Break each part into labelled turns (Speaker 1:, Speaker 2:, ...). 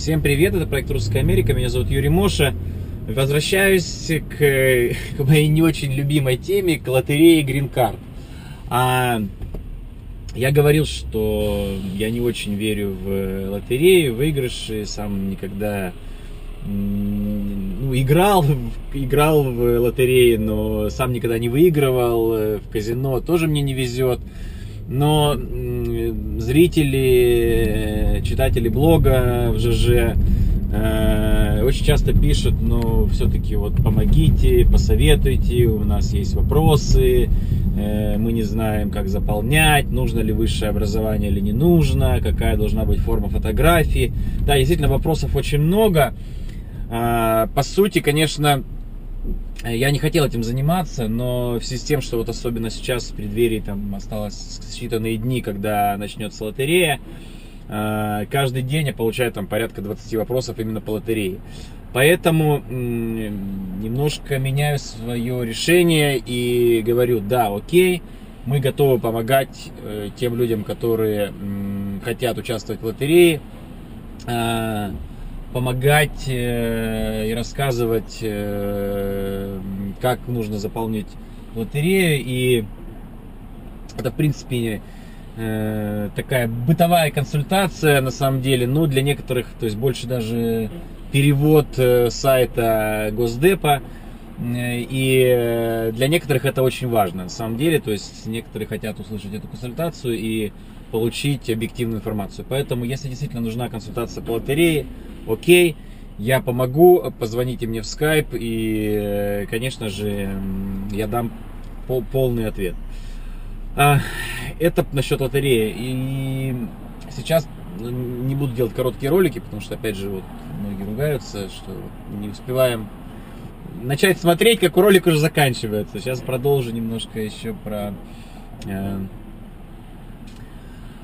Speaker 1: Всем привет, это проект Русская Америка, меня зовут Юрий Моша. Возвращаюсь к, к моей не очень любимой теме, к лотерее Green Card. А, я говорил, что я не очень верю в лотерею, выигрыши, сам никогда ну, играл, играл в лотереи, но сам никогда не выигрывал, в казино тоже мне не везет. Но зрители, читатели блога в ЖЖ э, очень часто пишут, ну, все-таки вот помогите, посоветуйте, у нас есть вопросы, э, мы не знаем, как заполнять, нужно ли высшее образование или не нужно, какая должна быть форма фотографии. Да, действительно, вопросов очень много. Э, по сути, конечно, я не хотел этим заниматься, но в связи с тем, что вот особенно сейчас в преддверии там осталось считанные дни, когда начнется лотерея, каждый день я получаю там порядка 20 вопросов именно по лотерее. Поэтому немножко меняю свое решение и говорю, да, окей, мы готовы помогать э, тем людям, которые хотят участвовать в лотерее э, помогать э, и рассказывать, э, как нужно заполнить лотерею. И это, в принципе, э, такая бытовая консультация, на самом деле. Но для некоторых, то есть больше даже перевод сайта Госдепа. И для некоторых это очень важно, на самом деле. То есть некоторые хотят услышать эту консультацию и получить объективную информацию. Поэтому, если действительно нужна консультация по лотерее, окей, я помогу, позвоните мне в скайп и, конечно же, я дам полный ответ. А, это насчет лотереи. И сейчас не буду делать короткие ролики, потому что, опять же, вот многие ругаются, что не успеваем начать смотреть, как ролик уже заканчивается. Сейчас продолжу немножко еще про э,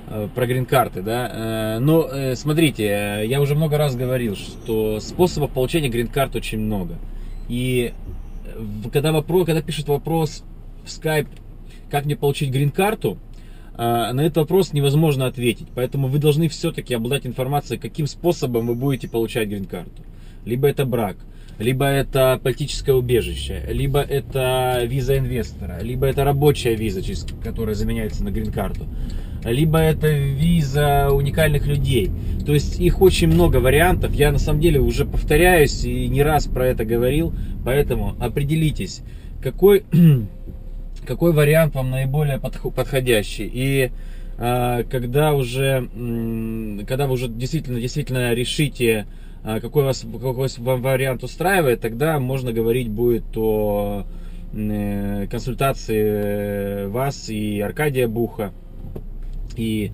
Speaker 1: Э, про грин-карты, да. Э, но э, смотрите, я уже много раз говорил, что способов получения грин-карт очень много. И когда, вопрос, когда пишут вопрос в Skype, как мне получить грин-карту, на этот вопрос невозможно ответить. Поэтому вы должны все-таки обладать информацией, каким способом вы будете получать грин-карту. Либо это брак, либо это политическое убежище, либо это виза инвестора, либо это рабочая виза, через которая заменяется на грин-карту либо это виза уникальных людей. То есть их очень много вариантов. Я на самом деле уже повторяюсь и не раз про это говорил. Поэтому определитесь, какой, какой вариант вам наиболее подходящий. И а, когда уже, когда вы уже действительно, действительно решите, а, какой, вас, какой вам вариант устраивает, тогда можно говорить будет о э, консультации э, вас и Аркадия Буха и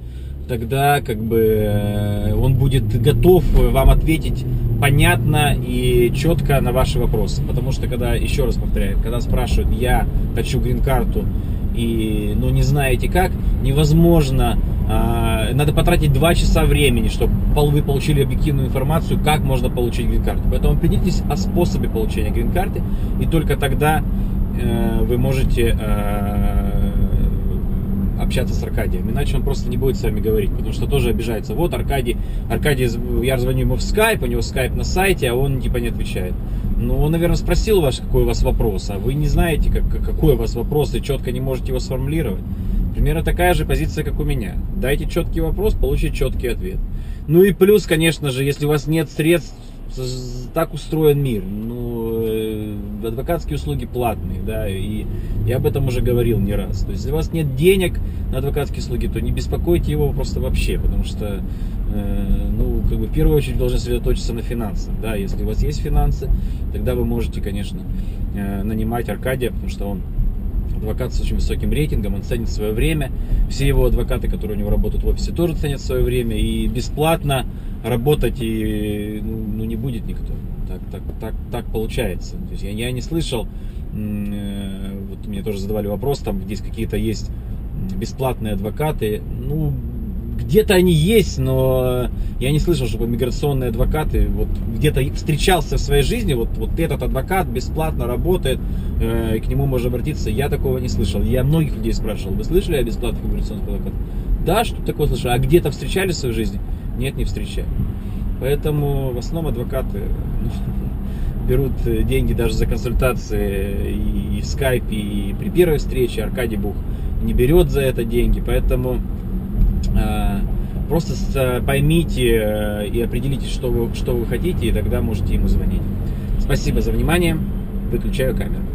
Speaker 1: тогда как бы э, он будет готов вам ответить понятно и четко на ваши вопросы. Потому что когда, еще раз повторяю, когда спрашивают, я хочу грин-карту, и ну, не знаете как, невозможно, э, надо потратить два часа времени, чтобы вы получили объективную информацию, как можно получить грин-карту. Поэтому определитесь о способе получения грин-карты, и только тогда э, вы можете э, общаться с Аркадием. Иначе он просто не будет с вами говорить, потому что тоже обижается. Вот Аркадий, Аркадий, я звоню ему в скайп, у него скайп на сайте, а он типа не отвечает. Ну, он, наверное, спросил вас, какой у вас вопрос, а вы не знаете, как, какой у вас вопрос, и четко не можете его сформулировать. Примерно такая же позиция, как у меня. Дайте четкий вопрос, получите четкий ответ. Ну и плюс, конечно же, если у вас нет средств, так устроен мир. Ну, э, адвокатские услуги платные, да, и я об этом уже говорил не раз. То есть, если у вас нет денег на адвокатские услуги, то не беспокойте его просто вообще, потому что, э, ну, как бы в первую очередь должны сосредоточиться на финансах, да, если у вас есть финансы, тогда вы можете, конечно, э, нанимать Аркадия, потому что он адвокат с очень высоким рейтингом, он ценит свое время. Все его адвокаты, которые у него работают в офисе, тоже ценят свое время. И бесплатно работать и ну, ну не будет никто. Так, так, так, так получается. То есть я, я не слышал, э, вот мне тоже задавали вопрос, там здесь какие-то есть бесплатные адвокаты. Ну, где-то они есть, но я не слышал, чтобы миграционные адвокаты, вот где-то встречался в своей жизни, вот, вот этот адвокат бесплатно работает, э, к нему можно обратиться, я такого не слышал. Я многих людей спрашивал, вы слышали о бесплатных миграционных адвокатах? Да, что такое слышал, а где-то встречали в своей жизни? Нет, не встречали. Поэтому в основном адвокаты берут деньги даже за консультации и в скайпе, и при первой встрече. Аркадий Бух не берет за это деньги. Поэтому просто поймите э, и определите, что вы, что вы хотите, и тогда можете ему звонить. Спасибо за внимание. Выключаю камеру.